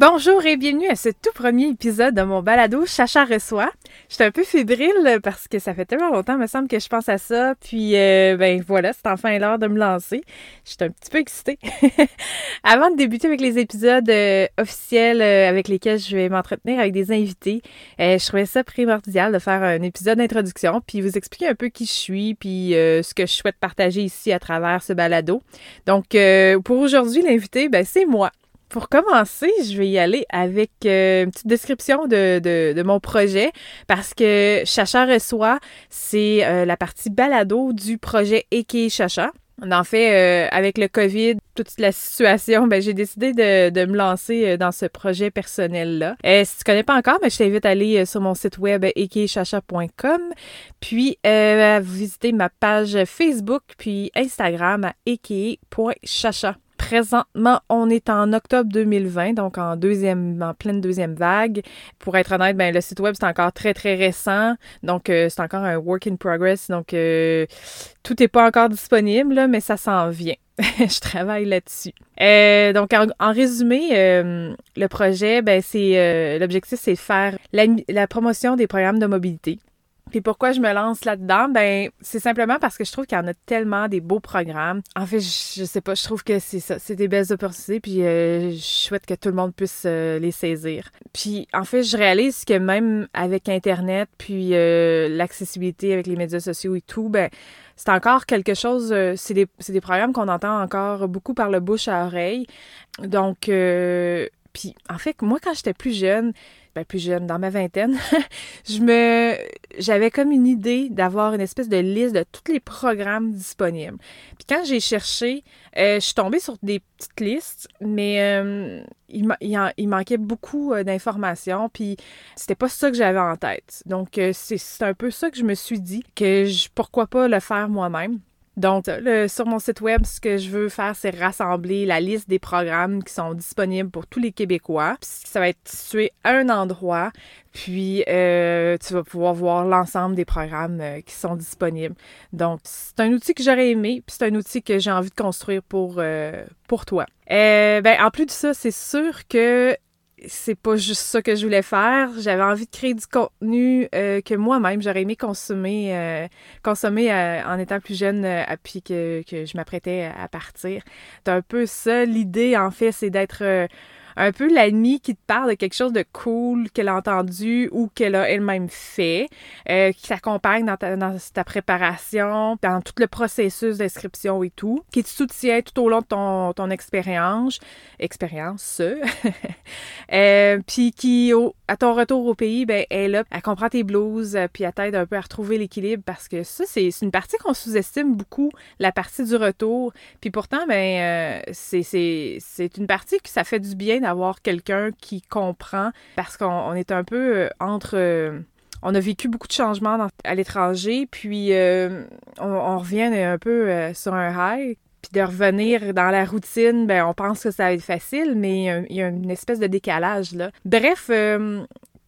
Bonjour et bienvenue à ce tout premier épisode de mon balado Chacha reçoit. J'étais un peu fébrile parce que ça fait tellement longtemps, me semble, que je pense à ça. Puis, euh, ben voilà, c'est enfin l'heure de me lancer. J'étais un petit peu excitée. Avant de débuter avec les épisodes euh, officiels euh, avec lesquels je vais m'entretenir avec des invités, je trouvais ça primordial de faire un épisode d'introduction, puis vous expliquer un peu qui je suis, puis ce que je souhaite partager ici à travers ce balado. Donc, pour aujourd'hui, l'invité, ben c'est moi. Pour commencer, je vais y aller avec euh, une petite description de, mon projet parce que Chacha reçoit, c'est euh, la partie balado du projet Eke Chacha. En fait, euh, avec le COVID, toute la situation, ben, j'ai décidé de, me lancer dans ce projet personnel-là. si tu connais pas encore, ben, je t'invite à aller sur mon site web ekechacha.com, puis à visiter ma page Facebook, puis Instagram à eke.chacha. Présentement, on est en octobre 2020, donc en deuxième, en pleine deuxième vague. Pour être honnête, ben le site web c'est encore très très récent, donc euh, c'est encore un work in progress, donc euh, tout n'est pas encore disponible, mais ça s'en vient. je travaille là-dessus. Euh, donc, en, résumé, le projet, ben, c'est l'objectif, c'est de faire la, promotion des programmes de mobilité. Puis pourquoi je me lance là-dedans? Ben, c'est simplement parce que je trouve qu'il y en a tellement des beaux programmes. En fait, je, sais pas, je trouve que c'est ça, c'est des belles opportunités, puis euh, je souhaite que tout le monde puisse euh, les saisir. Puis en fait, je réalise que même avec Internet, puis euh, l'accessibilité avec les médias sociaux et tout, ben, c'est encore quelque chose, c'est des, des, programmes qu'on entend encore beaucoup par le bouche à oreille. Donc, puis en fait, moi, quand j'étais plus jeune, ben, plus jeune, dans ma vingtaine, je me, j'avais comme une idée d'avoir une espèce de liste de tous les programmes disponibles. Puis quand j'ai cherché, euh, je suis tombée sur des petites listes, mais euh, il, manquait beaucoup euh, d'informations, puis c'était pas ça que j'avais en tête. Donc c'est un peu ça que je me suis dit, que pourquoi pas le faire moi-même. Donc, sur mon site web, ce que je veux faire, c'est rassembler la liste des programmes qui sont disponibles pour tous les Québécois. ça va être situé à un endroit, puis euh, tu vas pouvoir voir l'ensemble des programmes euh, qui sont disponibles. Donc, c'est un outil que j'aurais aimé, puis c'est un outil que j'ai envie de construire pour, euh, pour toi. ben, en plus de ça, c'est sûr que c'est pas juste ça que je voulais faire. J'avais envie de créer du contenu euh, que moi-même j'aurais aimé consommer, euh, consommer euh, en étant plus jeune, puis que, que je m'apprêtais à partir. C'est un peu ça. L'idée, en fait, c'est d'être un peu l'amie qui te parle de quelque chose de cool qu'elle a entendu ou qu'elle a elle-même fait, euh, qui t'accompagne dans ta, dans ta préparation, dans tout le processus d'inscription et tout, qui te soutient tout au long de ton, ton expérience, expérience, euh, puis qui, à ton retour au pays, ben, elle, là, elle comprend tes blues, euh, puis elle t'aide un peu à retrouver l'équilibre parce que ça, c'est une partie qu'on sous-estime beaucoup, la partie du retour. Puis pourtant, ben, euh, c'est une partie que ça fait du bien d'avoir quelqu'un qui comprend parce qu'on est un peu euh, entre euh, on a vécu beaucoup de changements à l'étranger, puis euh, on, revient un peu sur un high. Puis de revenir dans la routine, ben on pense que ça va être facile, mais il y a, une espèce de décalage là. Bref,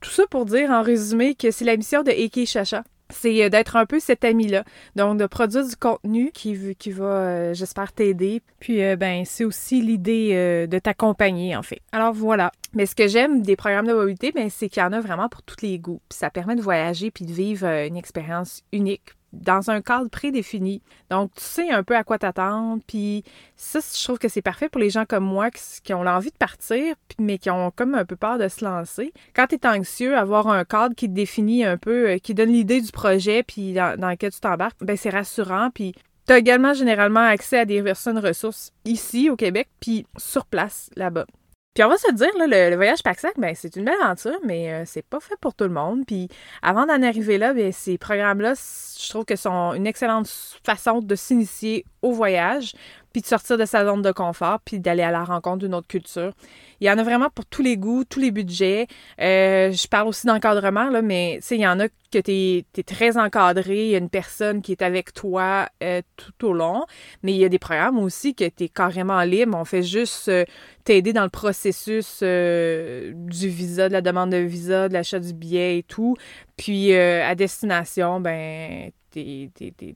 tout ça pour dire en résumé que c'est la mission de Eke Chacha c'est euh, d'être un peu cet ami-là. Donc, de produire du contenu qui, qui va, euh, j'espère, t'aider. Puis, euh, ben, c'est aussi l'idée de t'accompagner, en fait. Alors, voilà. Mais ce que j'aime des programmes de mobilité, ben, c'est qu'il y en a vraiment pour tous les goûts. Puis ça permet de voyager puis de vivre une expérience unique dans un cadre prédéfini. Donc, tu sais un peu à quoi t'attendre. Puis ça, je trouve que c'est parfait pour les gens comme moi qui, ont l'envie de partir, mais qui ont comme un peu peur de se lancer. Quand tu es anxieux, avoir un cadre qui te définit un peu, euh, qui donne l'idée du projet, puis dans, lequel tu t'embarques, ben c'est rassurant. Puis tu as également généralement accès à des personnes ressources ici au Québec, puis sur place là-bas. Puis on va se dire, là, le, voyage pack-sac, ben, c'est une belle aventure, mais euh, c'est pas fait pour tout le monde. Puis avant d'en arriver là, ben, ces programmes-là, je trouve que sont une excellente façon de s'initier au voyage puis de sortir de sa zone de confort, puis d'aller à la rencontre d'une autre culture. Il y en a vraiment pour tous les goûts, tous les budgets. Euh, je parle aussi d'encadrement, là, mais il y en a que tu très encadré, il y a une personne qui est avec toi euh, tout au long, mais il y a des programmes aussi que tu carrément libre. On fait juste euh, t'aider dans le processus du visa, de la demande de visa, de l'achat du billet et tout. Puis à destination, ben, tu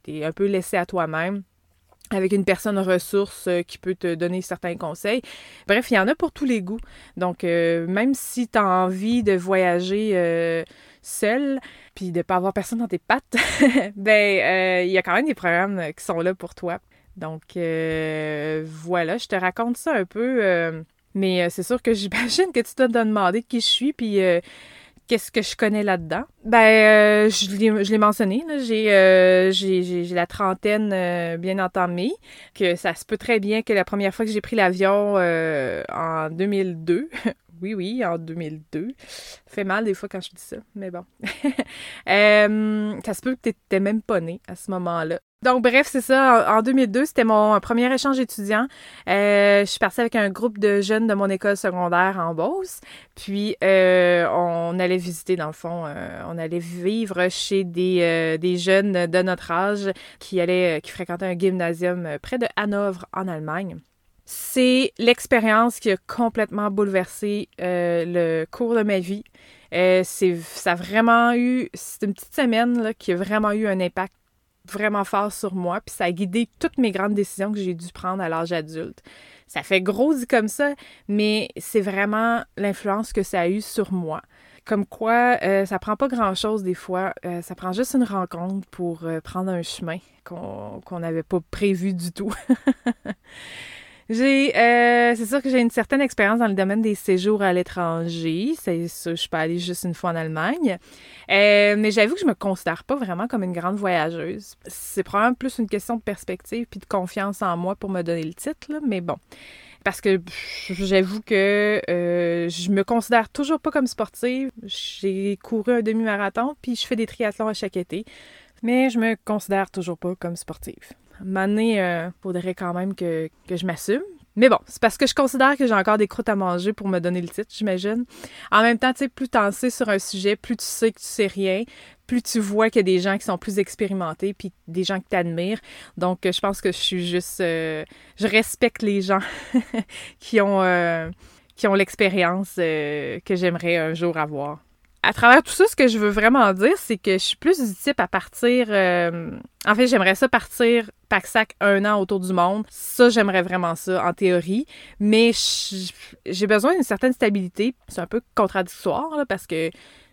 es un peu laissé à toi-même avec une personne ressource euh, qui peut te donner certains conseils. Bref, il y en a pour tous les goûts. Donc, euh, même si tu as envie de voyager euh, seul, puis de pas avoir personne dans tes pattes, ben, il y a quand même des programmes qui sont là pour toi. Donc, voilà, je te raconte ça un peu. mais c'est sûr que j'imagine que tu te demander qui je suis, puis qu'est-ce que je connais là-dedans? Ben, euh, je l'ai mentionné, euh, j'ai la trentaine euh, bien entamée, que ça se peut très bien que la première fois que j'ai pris l'avion en 2002, oui, oui, en 2002, fait mal des fois quand je dis ça, mais bon. ça se peut que tu n'étais même pas né à ce moment-là. Donc, bref, c'est ça. En 2002, c'était mon premier échange étudiant. Euh, je suis partie avec un groupe de jeunes de mon école secondaire en Beauce. Puis, euh, on allait visiter, dans le fond, euh, on allait vivre chez des, des jeunes de notre âge qui qui fréquentaient un gymnasium près de Hanovre, en Allemagne. C'est l'expérience qui a complètement bouleversé le cours de ma vie. c'est, ça a vraiment eu, c'est une petite semaine là, qui a vraiment eu un impact vraiment fort sur moi, puis ça a guidé toutes mes grandes décisions que j'ai dû prendre à l'âge adulte. Ça fait gros dit comme ça, mais c'est vraiment l'influence que ça a eu sur moi. Comme quoi, euh, ça prend pas grand-chose des fois, euh, ça prend juste une rencontre pour euh, prendre un chemin qu'on n'avait pas prévu du tout. J'ai, euh, c'est sûr que j'ai une certaine expérience dans le domaine des séjours à l'étranger. C'est ça, je peux aller juste une fois en Allemagne. Euh, mais j'avoue que je me considère pas vraiment comme une grande voyageuse. C'est probablement plus une question de perspective puis de confiance en moi pour me donner le titre, là, mais bon. Parce que j'avoue que euh, je me considère toujours pas comme sportive. J'ai couru un demi-marathon puis je fais des triathlons à chaque été. Mais je me considère toujours pas comme sportive. M'année, il euh, faudrait quand même que, que je m'assume. Mais bon, c'est parce que je considère que j'ai encore des croûtes à manger pour me donner le titre, j'imagine. En même temps, tu sais, plus t'en sais sur un sujet, plus tu sais que tu sais rien, plus tu vois qu'il y a des gens qui sont plus expérimentés, puis des gens que t'admirent. Donc, je pense que je suis juste... Euh, je respecte les gens qui ont, euh, qui ont l'expérience que j'aimerais un jour avoir à travers tout ça, ce que je veux vraiment dire, c'est que je suis plus du type à partir. Euh, en fait, j'aimerais ça partir pack-sac un an autour du monde. Ça, j'aimerais vraiment ça, en théorie. Mais j'ai besoin d'une certaine stabilité. C'est un peu contradictoire, parce que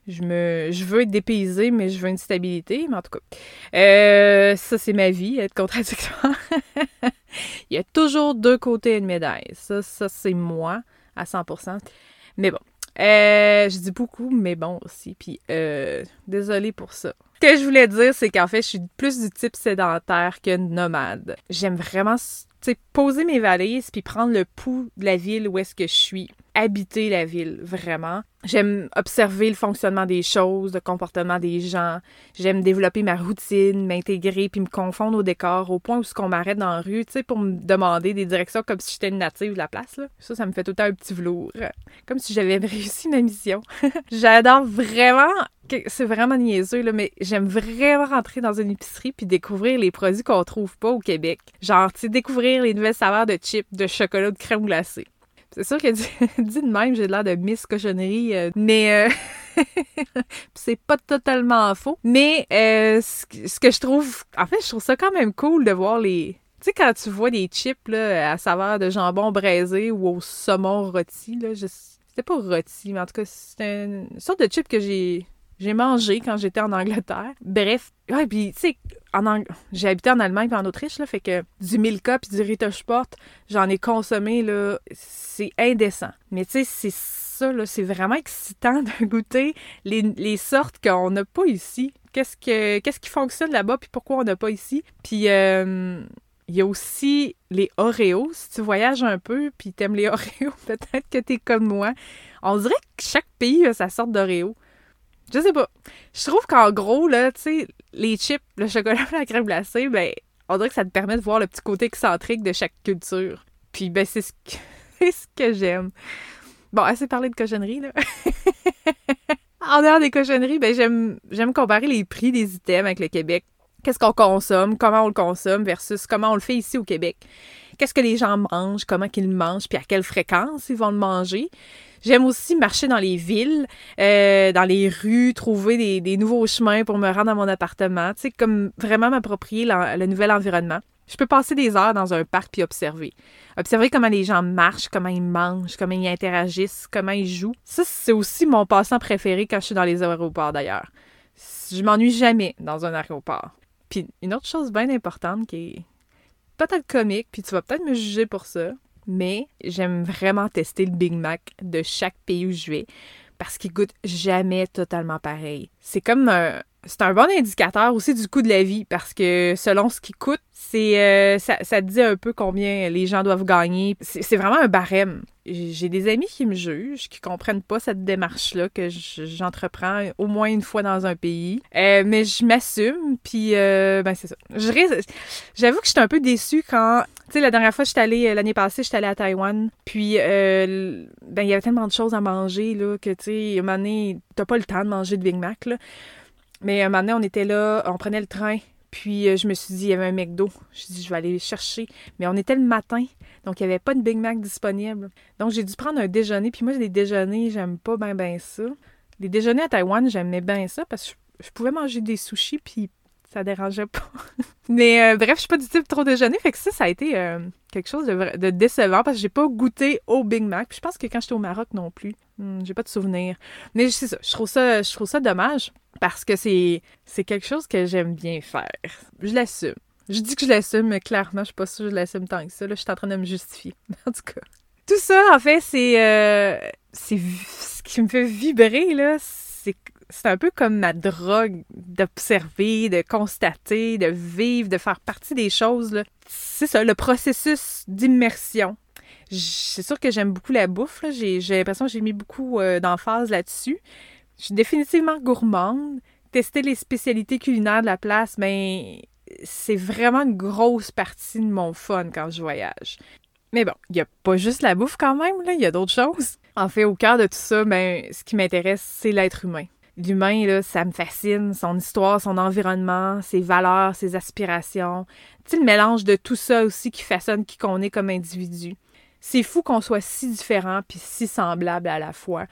je me je veux être dépaysée, mais je veux une stabilité. Mais en tout cas, euh, ça, c'est ma vie, être contradictoire. Il y a toujours deux côtés de médaille. Ça, ça c'est moi à 100%. Mais bon, euh, je dis beaucoup, mais bon aussi. Puis, euh, désolée pour ça. Ce que je voulais dire, c'est qu'en fait, je suis plus du type sédentaire que nomade. J'aime vraiment, poser mes valises puis prendre le pouls de la ville où est-ce que je suis habiter la ville, vraiment. J'aime observer le fonctionnement des choses, le comportement des gens. J'aime développer ma routine, m'intégrer puis me confondre au décor au point où ce qu'on m'arrête dans la rue, tu sais, pour me demander des directions comme si j'étais une native de la place, là. Ça, ça me fait tout le temps un petit velours. Comme si j'avais réussi ma mission. J'adore vraiment c'est vraiment niaiseux, là, mais j'aime vraiment rentrer dans une épicerie puis découvrir les produits qu'on trouve pas au Québec. Genre, tu découvrir les nouvelles saveurs de chips, de chocolat, de crème glacée. C'est sûr que dit, de même, j'ai l'air de Miss Cochonnerie, euh, mais euh, c'est pas totalement faux. Mais euh, ce, que je trouve, en fait, je trouve ça quand même cool de voir les. Tu sais, quand tu vois des chips là, à saveur de jambon braisé ou au saumon rôti, là, c'était pas rôti, mais en tout cas, c'est une sorte de chip que j'ai j'ai mangé quand j'étais en Angleterre. Bref, ouais, puis tu sais, j'ai habité en Allemagne et en Autriche, là, fait que du Milka puis du Rittersport, j'en ai consommé, là, c'est indécent. Mais tu sais, c'est ça, là, c'est vraiment excitant de goûter les, les sortes qu'on n'a pas ici. Qu'est-ce que qu'est-ce qui fonctionne là-bas puis pourquoi on n'a pas ici? Puis euh, il y a aussi les Oreos. Si tu voyages un peu puis t'aimes les Oreos, peut-être que t'es comme moi. On dirait que chaque pays a sa sorte d'Oreo. Je sais pas. Je trouve qu'en gros, là, tu sais, les chips, le chocolat la crème glacée, ben, on dirait que ça te permet de voir le petit côté excentrique de chaque culture. Puis, ben, c'est ce que, ce que j'aime. Bon, assez parlé de cochonnerie, là. en dehors des cochonneries, ben, j'aime, j'aime comparer les prix des items avec le Québec. Qu'est-ce qu'on consomme, comment on le consomme versus comment on le fait ici au Québec. Qu'est-ce que les gens mangent, comment qu'ils mangent, puis à quelle fréquence ils vont le manger. J'aime aussi marcher dans les villes, euh, dans les rues, trouver des, nouveaux chemins pour me rendre à mon appartement, tu sais, comme vraiment m'approprier le nouvel environnement. Je peux passer des heures dans un parc puis observer. Observer comment les gens marchent, comment ils mangent, comment ils interagissent, comment ils jouent. Ça, c'est aussi mon passant préféré quand je suis dans les aéroports d'ailleurs. Je m'ennuie jamais dans un aéroport. Puis une autre chose bien importante qui est peut-être comique, puis tu vas peut-être me juger pour ça, mais j'aime vraiment tester le Big Mac de chaque pays où je vais parce qu'il goûte jamais totalement pareil. C'est comme un, c'est un bon indicateur aussi du coût de la vie parce que selon ce qui coûte, c'est euh, ça, ça dit un peu combien les gens doivent gagner. C'est vraiment un barème. J'ai des amis qui me jugent, qui comprennent pas cette démarche-là que j'entreprends au moins une fois dans un pays. Euh, mais je m'assume, puis euh, ben c'est ça. J'avoue que j'étais un peu déçue quand, tu sais, la dernière fois, j'étais allée, l'année passée, j'étais allée à Taïwan, puis ben il y avait tellement de choses à manger, là, que, tu sais, à un moment donné, t'as pas le temps de manger de Big Mac. Mais un moment donné, on était là, on prenait le train, puis euh, je me suis dit, il y avait un McDo. Je dit, je vais aller chercher. Mais on était le matin, donc il n'y avait pas de Big Mac disponible. Donc j'ai dû prendre un déjeuner, puis moi, les déjeuners, j'aime pas bien ben ça. Les déjeuners à Taïwan, j'aimais bien ça parce que je, pouvais manger des sushis, puis ça dérangeait pas. Mais euh, bref, je suis pas du type trop déjeuner, fait que ça, ça a été euh, quelque chose de, décevant parce que j'ai pas goûté au Big Mac. Puis je pense que quand j'étais au Maroc non plus, hmm, j'ai pas de souvenir. Mais c'est je trouve ça, je trouve ça dommage parce que c'est, quelque chose que j'aime bien faire. Je l'assume. Je dis que je l'assume, mais clairement, je suis pas sûre que je l'assume tant que ça. Là, je suis en train de me justifier. En tout cas. Tout ça, en fait, c'est, euh, ce qui me fait vibrer, là. C'est, un peu comme ma drogue d'observer, de constater, de vivre, de faire partie des choses. C'est ça, le processus d'immersion. C'est sûr que j'aime beaucoup la bouffe. J'ai, j'ai l'impression que j'ai mis beaucoup euh, d'emphase là-dessus. Je suis définitivement gourmande. Tester les spécialités culinaires de la place, ben, c'est vraiment une grosse partie de mon fun quand je voyage. Mais bon, il n'y a pas juste la bouffe quand même, il y a d'autres choses. En fait, au cœur de tout ça, ben, ce qui m'intéresse, c'est l'être humain. L'humain, ça me fascine, son histoire, son environnement, ses valeurs, ses aspirations. Sais, le mélange de tout ça aussi qui façonne qui qu'on est comme individu. C'est fou qu'on soit si différents puis si semblables à la fois.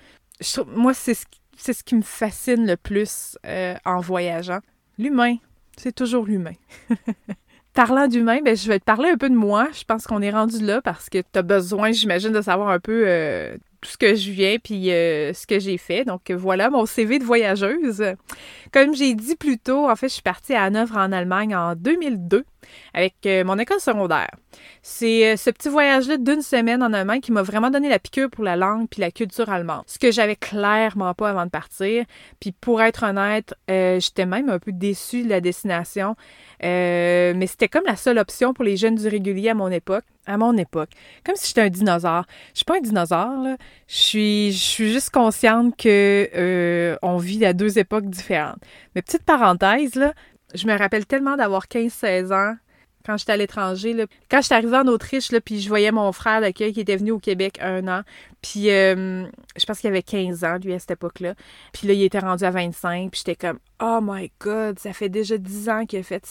moi, c'est ce qui c'est ce qui me fascine le plus euh, en voyageant. L'humain, c'est toujours l'humain. Parlant d'humain, ben, je vais te parler un peu de moi. Je pense qu'on est rendu là parce que tu as besoin, j'imagine, de savoir un peu euh, tout ce que je viens puis euh, ce que j'ai fait. Donc voilà mon CV de voyageuse. Comme j'ai dit plus tôt, en fait, je suis partie à Hanovre en Allemagne en 2002 avec euh, mon école secondaire. C'est euh, ce petit voyage-là d'une semaine en Allemagne qui m'a vraiment donné la piqûre pour la langue puis la culture allemande. Ce que j'avais clairement pas avant de partir. Puis pour être honnête, j'étais même un peu déçue de la destination. mais c'était comme la seule option pour les jeunes du régulier à mon époque à mon époque. Comme si j'étais un dinosaure. Je suis pas un dinosaure, là. Je suis, juste consciente que euh, on vit à deux époques différentes. Mais petite parenthèse, là, je me rappelle tellement d'avoir 15-16 ans quand j'étais à l'étranger. Quand j'étais arrivée en Autriche, puis je voyais mon frère d'accueil qui était venu au Québec un an. Puis euh, je pense qu'il avait 15 ans, lui, à cette époque-là. Puis là, il était rendu à 25. Puis j'étais comme, oh my God, ça fait déjà 10 ans qu'il a fait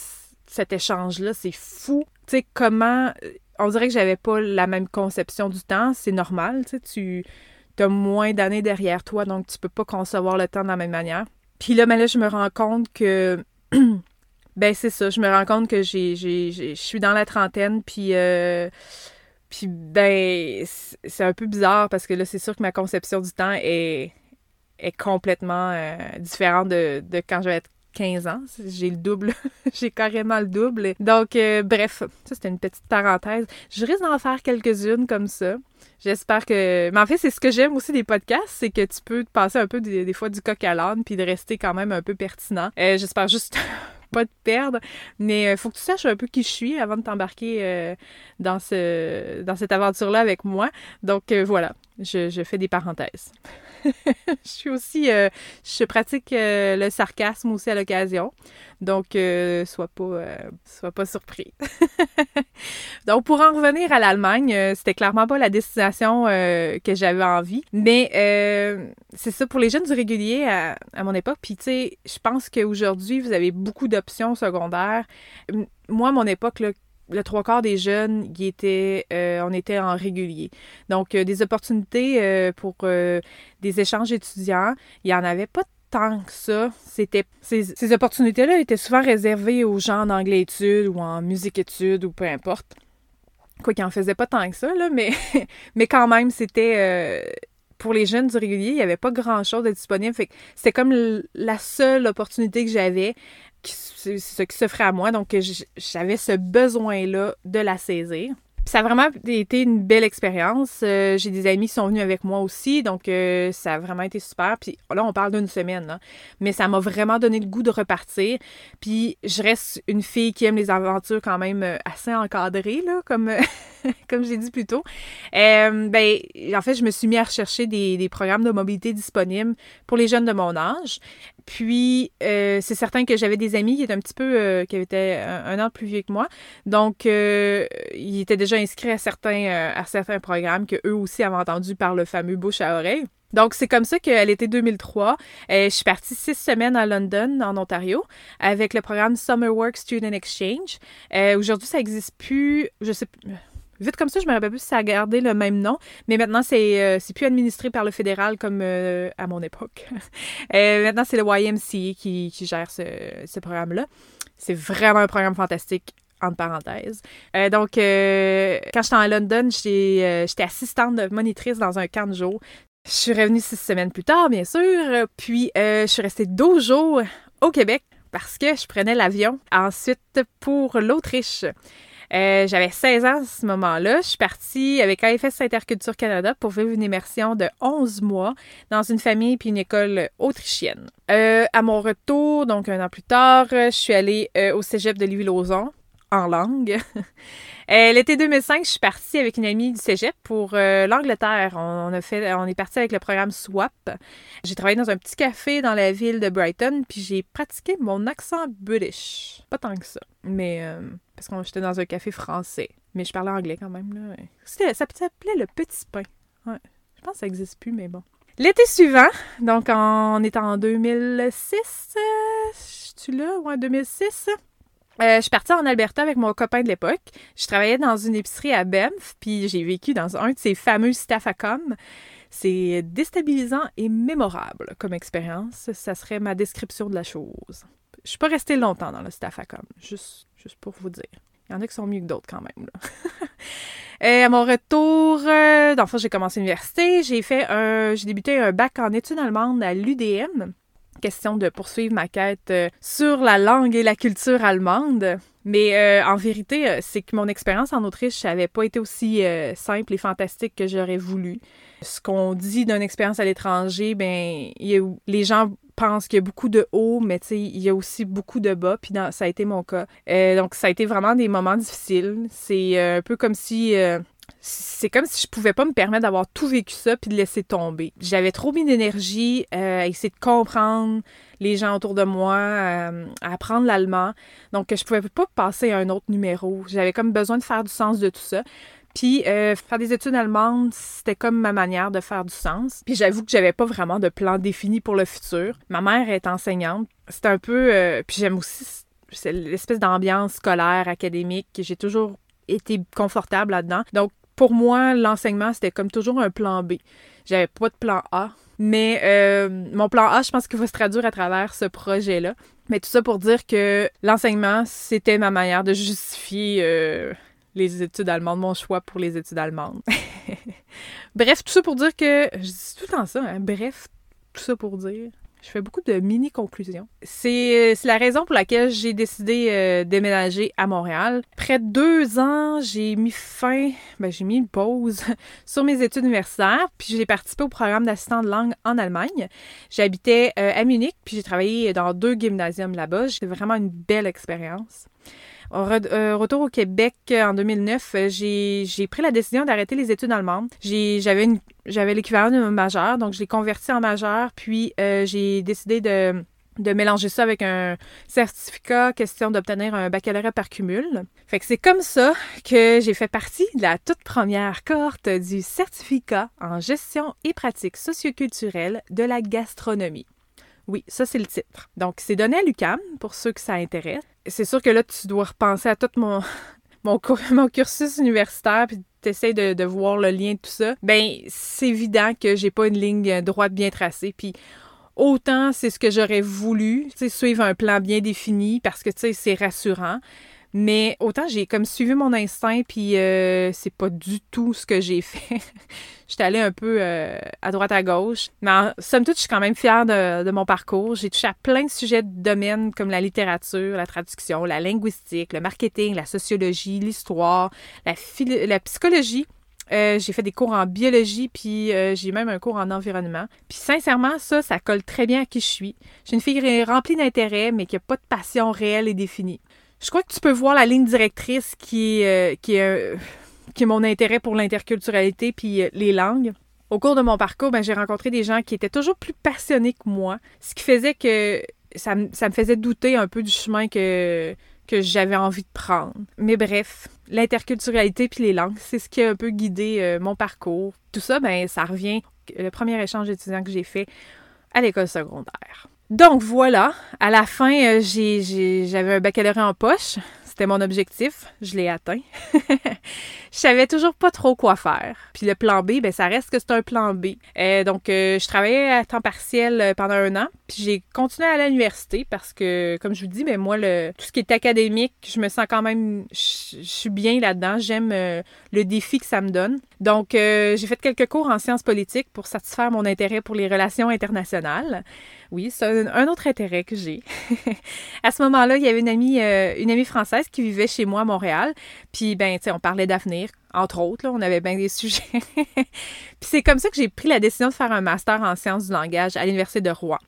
cet échange-là. C'est fou. Tu sais, comment on dirait que j'avais pas la même conception du temps. C'est normal, tu tu as moins d'années derrière toi, donc tu peux pas concevoir le temps de la même manière. Puis là, mais là, je me rends compte que ben c'est ça, je me rends compte que j'ai, je suis dans la trentaine, puis euh, puis ben c'est un peu bizarre parce que là, c'est sûr que ma conception du temps est, est complètement euh, différente de, de quand je vais être 15 ans. J'ai le double. J'ai carrément le double. Donc, euh, bref, ça, c'était une petite parenthèse. Je risque d'en faire quelques-unes comme ça. J'espère que. Mais en fait, c'est ce que j'aime aussi des podcasts, c'est que tu peux te passer un peu des, fois du coq à l'âne puis de rester quand même un peu pertinent. Euh, j'espère juste pas te perdre, mais il euh, faut que tu saches un peu qui je suis avant de t'embarquer dans, ce, dans cette aventure-là avec moi. Donc voilà, je, je fais des parenthèses. je suis aussi, euh, je pratique euh, le sarcasme aussi à l'occasion. Donc, euh, sois pas, sois pas surpris. Donc, pour en revenir à l'Allemagne, c'était clairement pas la destination que j'avais envie. Mais c'est ça pour les jeunes du régulier à, à mon époque. Puis, tu sais, je pense qu'aujourd'hui, vous avez beaucoup d'options secondaires. Moi, à mon époque, là, le trois quarts des jeunes, étaient, euh, on était en régulier. Donc, euh, des opportunités euh, pour des échanges étudiants, il n'y en avait pas tant que ça. C'était ces, ces opportunités-là étaient souvent réservées aux gens en anglais études ou en musique études ou peu importe. Quoi qu'ils en faisaient pas tant que ça, là, mais, mais quand même, c'était pour les jeunes du régulier, il n'y avait pas grand-chose de disponible. C'était comme la seule opportunité que j'avais ce qui s'offrait à moi. Donc, j'avais ce besoin-là de la saisir ça a vraiment été une belle expérience. Euh, j'ai des amis qui sont venus avec moi aussi, donc euh, ça a vraiment été super. Puis là, on parle d'une semaine, mais ça m'a vraiment donné le goût de repartir. Puis je reste une fille qui aime les aventures quand même euh, assez encadrées, là, comme, comme j'ai dit plus tôt. ben, en fait, je me suis mis à rechercher des programmes de mobilité disponibles pour les jeunes de mon âge. Puis, c'est certain que j'avais des amis qui étaient un petit peu, qui étaient un, un, an plus vieux que moi. Donc, ils étaient déjà inscrit à certains, euh, à certains programmes que eux aussi avaient entendu par le fameux bouche à oreille. Donc, c'est comme ça qu'à l'été 2003, euh, je suis partie six semaines à London, en Ontario, avec le programme Summer Work Student Exchange. Euh, aujourd'hui, ça n'existe plus. Je sais Vite comme ça, je me rappelle plus si ça a gardé le même nom, mais maintenant, c'est plus administré par le fédéral comme à mon époque. maintenant, c'est le YMCA qui, qui gère ce, ce programme-là. C'est vraiment un programme fantastique entre parenthèses. Euh, donc, euh, quand j'étais en London, euh, j'étais assistante de monitrice dans un camp de jour. Je suis revenue six semaines plus tard, bien sûr, puis je suis restée 12 jours au Québec parce que je prenais l'avion ensuite pour l'Autriche. J'avais 16 ans à ce moment-là. Je suis partie avec AFS Interculture Canada pour vivre une immersion de 11 mois dans une famille puis une école autrichienne. à mon retour, donc un an plus tard, je suis allée au cégep de Lévis-Lauzon en langue. Euh, l'été 2005, je suis partie avec une amie du cégep pour euh, l'Angleterre. On, on est parti avec le programme SWAP. J'ai travaillé dans un petit café dans la ville de Brighton, puis j'ai pratiqué mon accent british. Pas tant que ça, mais euh, parce que j'étais dans un café français. Mais je parlais anglais quand même. Là. Ça s'appelait le petit pain. Ouais. Je pense que ça n'existe plus, mais bon. L'été suivant, donc on est en 2006, je suis là, ouais, 2006. Euh, je suis partie en Alberta avec mon copain de l'époque. Je travaillais dans une épicerie à Banff, puis j'ai vécu dans un de ces fameux Staffacom. C'est déstabilisant et mémorable comme expérience. Ça serait ma description de la chose. Je suis pas restée longtemps dans le Staffacom, juste, juste pour vous dire. Il y en a qui sont mieux que d'autres quand même. Et euh, à mon retour, euh, dans j'ai commencé l'université. J'ai fait un, j'ai débuté un bac en études allemandes à l'UDM question de poursuivre ma quête euh, sur la langue et la culture allemande. Mais euh, en vérité, euh, c'est que mon expérience en Autriche n'avait pas été aussi simple et fantastique que j'aurais voulu. Ce qu'on dit d'une expérience à l'étranger, ben, les gens pensent qu'il y a beaucoup de hauts, mais il y a aussi beaucoup de bas, puis ça a été mon cas. donc, ça a été vraiment des moments difficiles. C'est un peu comme si c'est comme si je pouvais pas me permettre d'avoir tout vécu ça puis de laisser tomber. J'avais trop mis d'énergie euh, à essayer de comprendre les gens autour de moi, euh, à apprendre l'allemand. Donc, je pouvais pas passer à un autre numéro. J'avais comme besoin de faire du sens de tout ça. Puis euh, faire des études allemandes, c'était comme ma manière de faire du sens. Puis j'avoue que j'avais pas vraiment de plan défini pour le futur. Ma mère est enseignante. C'est un peu... puis j'aime aussi l'espèce d'ambiance scolaire, académique. J'ai toujours été confortable là-dedans. Donc, pour moi, l'enseignement, c'était comme toujours un plan B. J'avais pas de plan A. Mais euh, mon plan A, je pense qu'il va se traduire à travers ce projet-là. Mais tout ça pour dire que l'enseignement, c'était ma manière de justifier euh, les études allemandes, mon choix pour les études allemandes. Bref, tout ça pour dire que. Je dis tout le temps ça, hein? Bref, tout ça pour dire je fais beaucoup de mini-conclusions. C'est la raison pour laquelle j'ai décidé euh, déménager à Montréal. Près de deux ans, j'ai mis fin, ben, j'ai mis une pause sur mes études universitaires, puis j'ai participé au programme d'assistant de langue en Allemagne. J'habitais euh, à Munich, puis j'ai travaillé dans deux gymnasiums là-bas. J'ai vraiment une belle expérience. Retour au Québec en 2009, j'ai pris la décision d'arrêter les études allemandes. J'avais j'avais l'équivalent de majeur, donc je l'ai converti en majeur, puis j'ai décidé de de mélanger ça avec un certificat, question d'obtenir un baccalauréat par cumul. Fait que c'est comme ça que j'ai fait partie de la toute première cohorte du certificat en gestion et pratique socioculturelle de la gastronomie. Oui, ça c'est le titre. Donc c'est donné à l'UCAM pour ceux que ça intéresse. C'est sûr que là tu dois repenser à tout mon cursus universitaire puis t'essayes de, de voir le lien de tout ça. Ben c'est évident que j'ai pas une ligne droite bien tracée puis autant c'est ce que j'aurais voulu, suivre un plan bien défini parce que c'est rassurant. Mais autant j'ai comme suivi mon instinct, puis euh, c'est pas du tout ce que j'ai fait. J'étais allée un peu euh, à droite à gauche. Mais somme toute, je suis quand même fière de, mon parcours. J'ai touché à plein de sujets de domaines comme la littérature, la traduction, la linguistique, le marketing, la sociologie, l'histoire, la, psychologie, euh, j'ai fait des cours en biologie, puis euh, j'ai même un cours en environnement. Puis sincèrement, ça, ça colle très bien à qui je suis. J'ai une fille remplie d'intérêt, mais qui n'a pas de passion réelle et définie. Je crois que tu peux voir la ligne directrice qui est, euh, est mon intérêt pour l'interculturalité puis les langues. Au cours de mon parcours, ben, j'ai rencontré des gens qui étaient toujours plus passionnés que moi, ce qui faisait que ça, me faisait douter un peu du chemin que, j'avais envie de prendre. Mais bref, l'interculturalité puis les langues, c'est ce qui a un peu guidé euh, mon parcours. Tout ça, ben, ça revient le premier échange d'étudiants que j'ai fait à l'école secondaire. Donc voilà, à la fin, euh, j'avais un baccalauréat en poche. C'était mon objectif. Je l'ai atteint. je savais toujours pas trop quoi faire. Puis le plan B, ben ça reste que c'est un plan B. Euh, donc, euh, je travaillais à temps partiel pendant un an. Puis j'ai continué à l'université parce que, comme je vous dis, ben moi, le, tout ce qui est académique, je me sens quand même... Je, suis bien là-dedans. J'aime le défi que ça me donne. Donc, j'ai fait quelques cours en sciences politiques pour satisfaire mon intérêt pour les relations internationales. Oui, c'est un, autre intérêt que j'ai. à ce moment-là, il y avait une amie, euh, une amie française qui vivait chez moi à Montréal. Puis, ben, tu sais, on parlait d'avenir, entre autres, là, on avait bien des sujets. Puis c'est comme ça que j'ai pris la décision de faire un master en sciences du langage à l'Université de Rouen.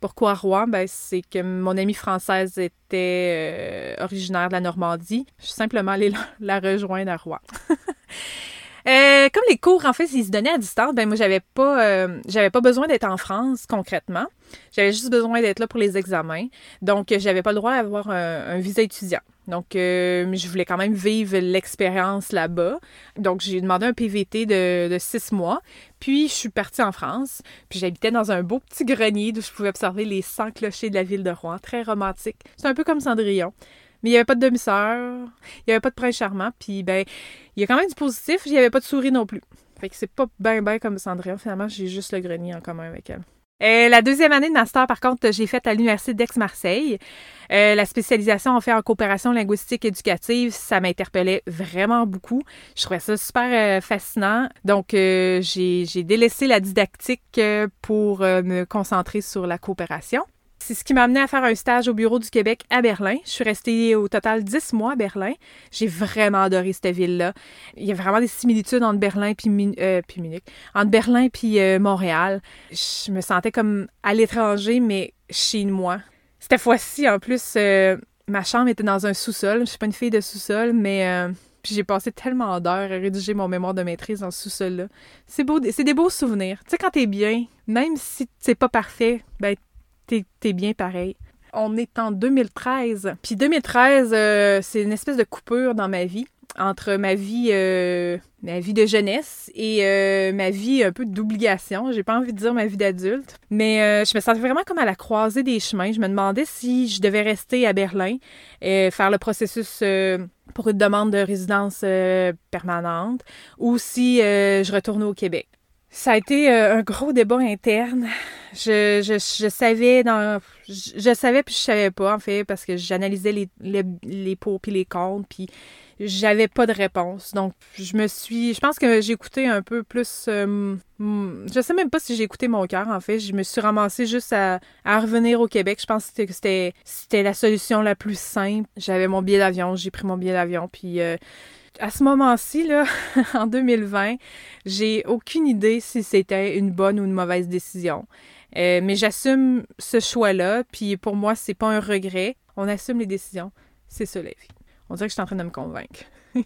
Pourquoi Rouen? Ben, c'est que mon amie française était euh, originaire de la Normandie. Je suis simplement allée la, rejoindre à Rouen. Euh, comme les cours, en fait, ils se donnaient à distance, ben moi, j'avais pas, j'avais pas besoin d'être en France concrètement. J'avais juste besoin d'être là pour les examens. Donc, j'avais pas le droit d'avoir un, visa étudiant. Donc, euh, je voulais quand même vivre l'expérience là-bas. Donc, j'ai demandé un PVT de, six mois. Puis, je suis partie en France. Puis, j'habitais dans un beau petit grenier d'où je pouvais observer les 100 clochers de la ville de Rouen. Très romantique. C'est un peu comme Cendrillon. Mais il n'y avait pas de demi-sœur. Il n'y avait pas de prince charmant. Puis, ben, il y a quand même du positif. Il n'y avait pas de souris non plus. Fait que c'est pas bien, bien comme Cendrillon. Finalement, j'ai juste le grenier en commun avec elle. Euh, la deuxième année de master, par contre, j'ai faite à l'Université d'Aix-Marseille. Euh, la spécialisation en fait en coopération linguistique éducative, ça m'interpellait vraiment beaucoup. Je trouvais ça super euh, fascinant. Donc, j'ai délaissé la didactique pour me concentrer sur la coopération. C'est ce qui m'a amené à faire un stage au bureau du Québec à Berlin. Je suis restée au total dix mois à Berlin. J'ai vraiment adoré cette ville-là. Il y a vraiment des similitudes entre Berlin puis, euh, Munich, entre Berlin puis euh, Montréal. Je me sentais comme à l'étranger, mais chez moi. Cette fois-ci, en plus, euh, ma chambre était dans un sous-sol. Je suis pas une fille de sous-sol, mais j'ai passé tellement d'heures à rédiger mon mémoire de maîtrise dans ce sous-sol-là. C'est beau, c'est des beaux souvenirs. Tu sais, quand t'es bien, même si c'est pas parfait, ben t'es bien pareil. On est en 2013. Puis 2013, euh, c'est une espèce de coupure dans ma vie entre ma vie euh, ma vie de jeunesse et euh, ma vie un peu d'obligation. J'ai pas envie de dire ma vie d'adulte, mais je me sentais vraiment comme à la croisée des chemins. Je me demandais si je devais rester à Berlin et faire le processus pour une demande de résidence permanente ou si je retournais au Québec. Ça a été un gros débat interne je, je, je savais dans je, savais puis je savais pas en fait parce que j'analysais les, les, les pour puis les contre puis j'avais pas de réponse. Donc je me suis je pense que j'ai écouté un peu plus euh, je sais même pas si j'ai écouté mon cœur en fait, je me suis ramassée juste à, à revenir au Québec. Je pense que c'était c'était la solution la plus simple. J'avais mon billet d'avion, j'ai pris mon billet d'avion puis euh, à ce moment-ci, là, en 2020, j'ai aucune idée si c'était une bonne ou une mauvaise décision. Euh, mais j'assume ce choix-là, puis pour moi, c'est pas un regret. On assume les décisions. C'est ça la vie. On dirait que je suis en train de me convaincre.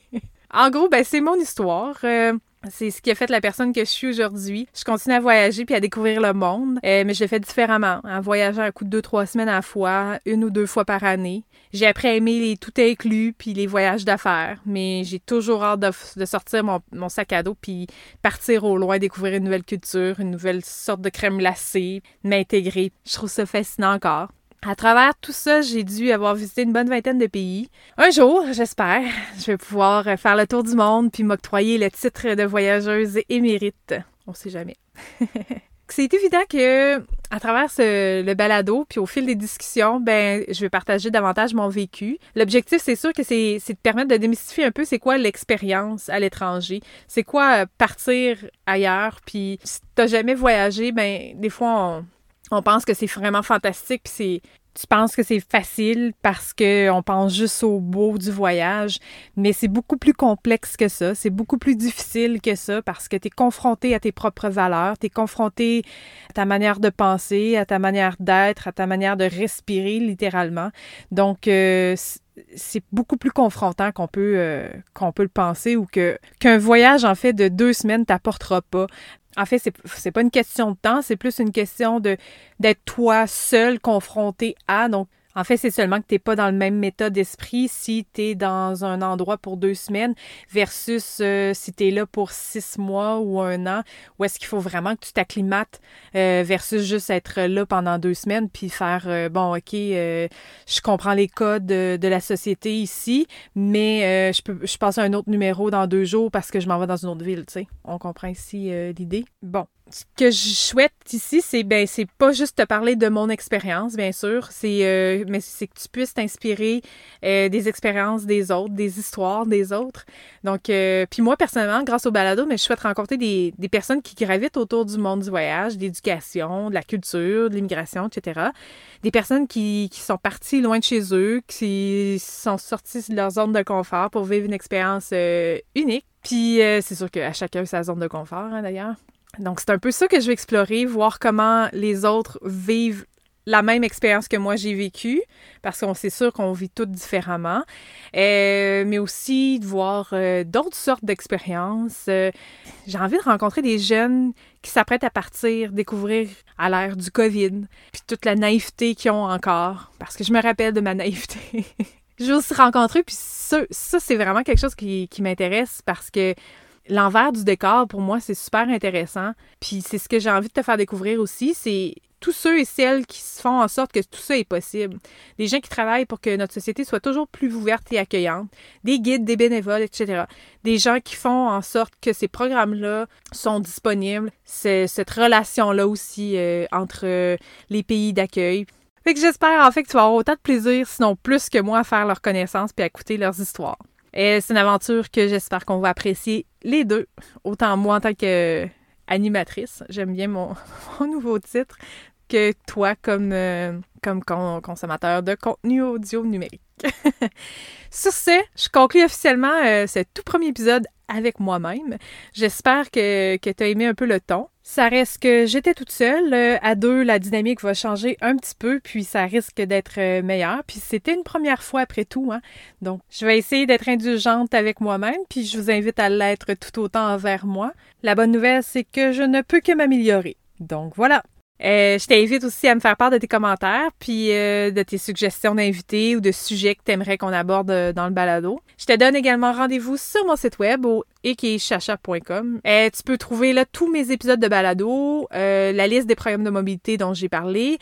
en gros, ben, c'est mon histoire. Euh, c'est ce qui a fait la personne que je suis aujourd'hui. Je continue à voyager puis à découvrir le monde, euh, mais je le fais différemment, en voyageant un coup de deux, trois semaines à la fois, une ou deux fois par année. J'ai appris à aimer les tout inclus puis les voyages d'affaires, mais j'ai toujours hâte de, sortir mon, mon, sac à dos puis partir au loin, découvrir une nouvelle culture, une nouvelle sorte de crème glacée, m'intégrer. Je trouve ça fascinant encore. À travers tout ça, j'ai dû avoir visité une bonne vingtaine de pays. Un jour, j'espère, je vais pouvoir faire le tour du monde puis m'octroyer le titre de voyageuse émérite. On sait jamais. c'est évident que à travers le balado, puis au fil des discussions, ben je vais partager davantage mon vécu. L'objectif, c'est sûr que c'est de permettre de démystifier un peu c'est quoi l'expérience à l'étranger, c'est quoi partir ailleurs, puis si t'as jamais voyagé, ben des fois on, on pense que c'est vraiment fantastique, puis c'est tu penses que c'est facile parce qu'on pense juste au beau du voyage, mais c'est beaucoup plus complexe que ça, c'est beaucoup plus difficile que ça parce que tu es confronté à tes propres valeurs, tu es confronté à ta manière de penser, à ta manière d'être, à ta manière de respirer littéralement. Donc euh, c'est beaucoup plus confrontant qu'on peut euh, qu'on peut le penser ou que qu'un voyage en fait de deux semaines t'apportera pas. En fait, c'est, c'est pas une question de temps, c'est plus une question de d'être toi seul confronté à. Donc, en fait, c'est seulement que tu n'es pas dans le même méthode d'esprit si tu es dans un endroit pour deux semaines versus euh, si tu es là pour six mois ou un an, où est-ce qu'il faut vraiment que tu t'acclimates euh, versus juste être là pendant deux semaines puis faire, euh, bon, OK, je comprends les codes de, la société ici, mais je peux je passe à un autre numéro dans deux jours parce que je m'en vais dans une autre ville, tu sais. On comprend ici l'idée. Bon, ce que je souhaite ici, c'est ben c'est pas juste te parler de mon expérience, bien sûr, c'est euh, mais c'est que tu puisses t'inspirer euh, des expériences des autres, des histoires des autres. Donc, euh, puis moi personnellement, grâce au balado, mais je souhaite rencontrer des, des personnes qui gravitent autour du monde du voyage, de l'éducation, de la culture, de l'immigration, etc. Des personnes qui, qui sont parties loin de chez eux, qui sont sorties de leur zone de confort pour vivre une expérience unique. Puis c'est sûr qu'à chacun sa zone de confort, hein, d'ailleurs. Donc, c'est un peu ça que je vais explorer, voir comment les autres vivent la même expérience que moi j'ai vécue, parce qu'on sait sûr qu'on vit toutes différemment, euh, mais aussi de voir euh, d'autres sortes d'expériences. Euh, j'ai envie de rencontrer des jeunes qui s'apprêtent à partir, découvrir à l'ère du COVID, puis toute la naïveté qu'ils ont encore, parce que je me rappelle de ma naïveté. veux aussi rencontrer, puis ça, ça c'est vraiment quelque chose qui m'intéresse parce que l'envers du décor, pour moi, c'est super intéressant. Puis c'est ce que j'ai envie de te faire découvrir aussi, c'est tous ceux et celles qui font en sorte que tout ça est possible. Des gens qui travaillent pour que notre société soit toujours plus ouverte et accueillante. Des guides, des bénévoles, etc. Des gens qui font en sorte que ces programmes-là sont disponibles. C'est cette relation-là aussi euh, entre les pays d'accueil. Fait que j'espère en fait que tu vas avoir autant de plaisir, sinon plus que moi, à faire leur connaissance puis à écouter leurs histoires. Et c'est une aventure que j'espère qu'on va apprécier les deux. Autant moi en tant qu'animatrice, j'aime bien mon, nouveau titre, que toi comme, euh, comme consommateur de contenu audio numérique. Sur ce, je conclue officiellement euh, ce tout premier épisode avec moi-même. J'espère que, que tu as aimé un peu le ton. Ça reste que j'étais toute seule. Euh, à deux, la dynamique va changer un petit peu, puis ça risque d'être euh, meilleur. Puis c'était une première fois après tout. Hein? Donc, je vais essayer d'être indulgente avec moi-même, puis je vous invite à l'être tout autant envers moi. La bonne nouvelle, c'est que je ne peux que m'améliorer. Donc voilà. Euh, je t'invite aussi à me faire part de tes commentaires, puis de tes suggestions d'invités ou de sujets que tu aimerais qu'on aborde dans le balado. Je te donne également rendez-vous sur mon site web au ekechacha.com. tu peux trouver là tous mes épisodes de balado, la liste des programmes de mobilité dont j'ai parlé,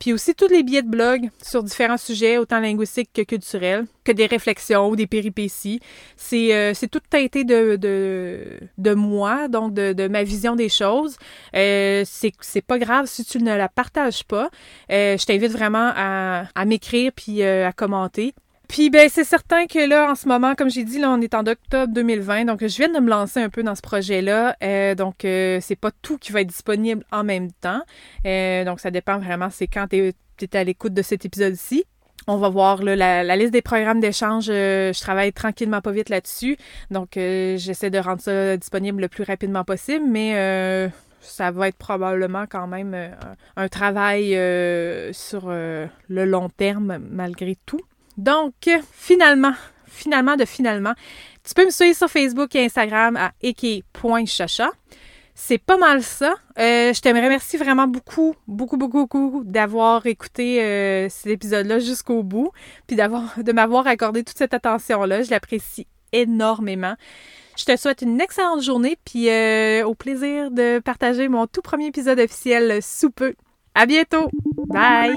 puis aussi tous les billets de blog sur différents sujets, autant linguistiques que culturels, que des réflexions ou des péripéties. C'est c'est tout teinté de, de, de moi, donc de, de ma vision des choses. c'est pas grave si tu ne la partages pas. Euh, je t'invite vraiment à, m'écrire puis euh, à commenter. Puis ben c'est certain que là en ce moment comme j'ai dit là on est en octobre 2020 donc je viens de me lancer un peu dans ce projet là euh, donc c'est pas tout qui va être disponible en même temps donc ça dépend vraiment c'est quand tu es, à l'écoute de cet épisode-ci. On va voir la, la, liste des programmes d'échange. je travaille tranquillement pas vite là-dessus. Donc, j'essaie de rendre ça disponible le plus rapidement possible. Mais ça va être probablement quand même euh, un travail euh, sur euh, le long terme malgré tout. Donc, finalement, finalement de finalement. Tu peux me suivre sur Facebook et Instagram à eke.chacha. C'est pas mal ça. Euh, je t'aimerais remercier vraiment beaucoup, beaucoup, beaucoup, beaucoup d'avoir écouté euh, cet épisode-là jusqu'au bout, puis d'avoir, de m'avoir accordé toute cette attention-là. Je l'apprécie énormément. Je te souhaite une excellente journée, puis euh, au plaisir de partager mon tout premier épisode officiel sous peu. À bientôt! Bye!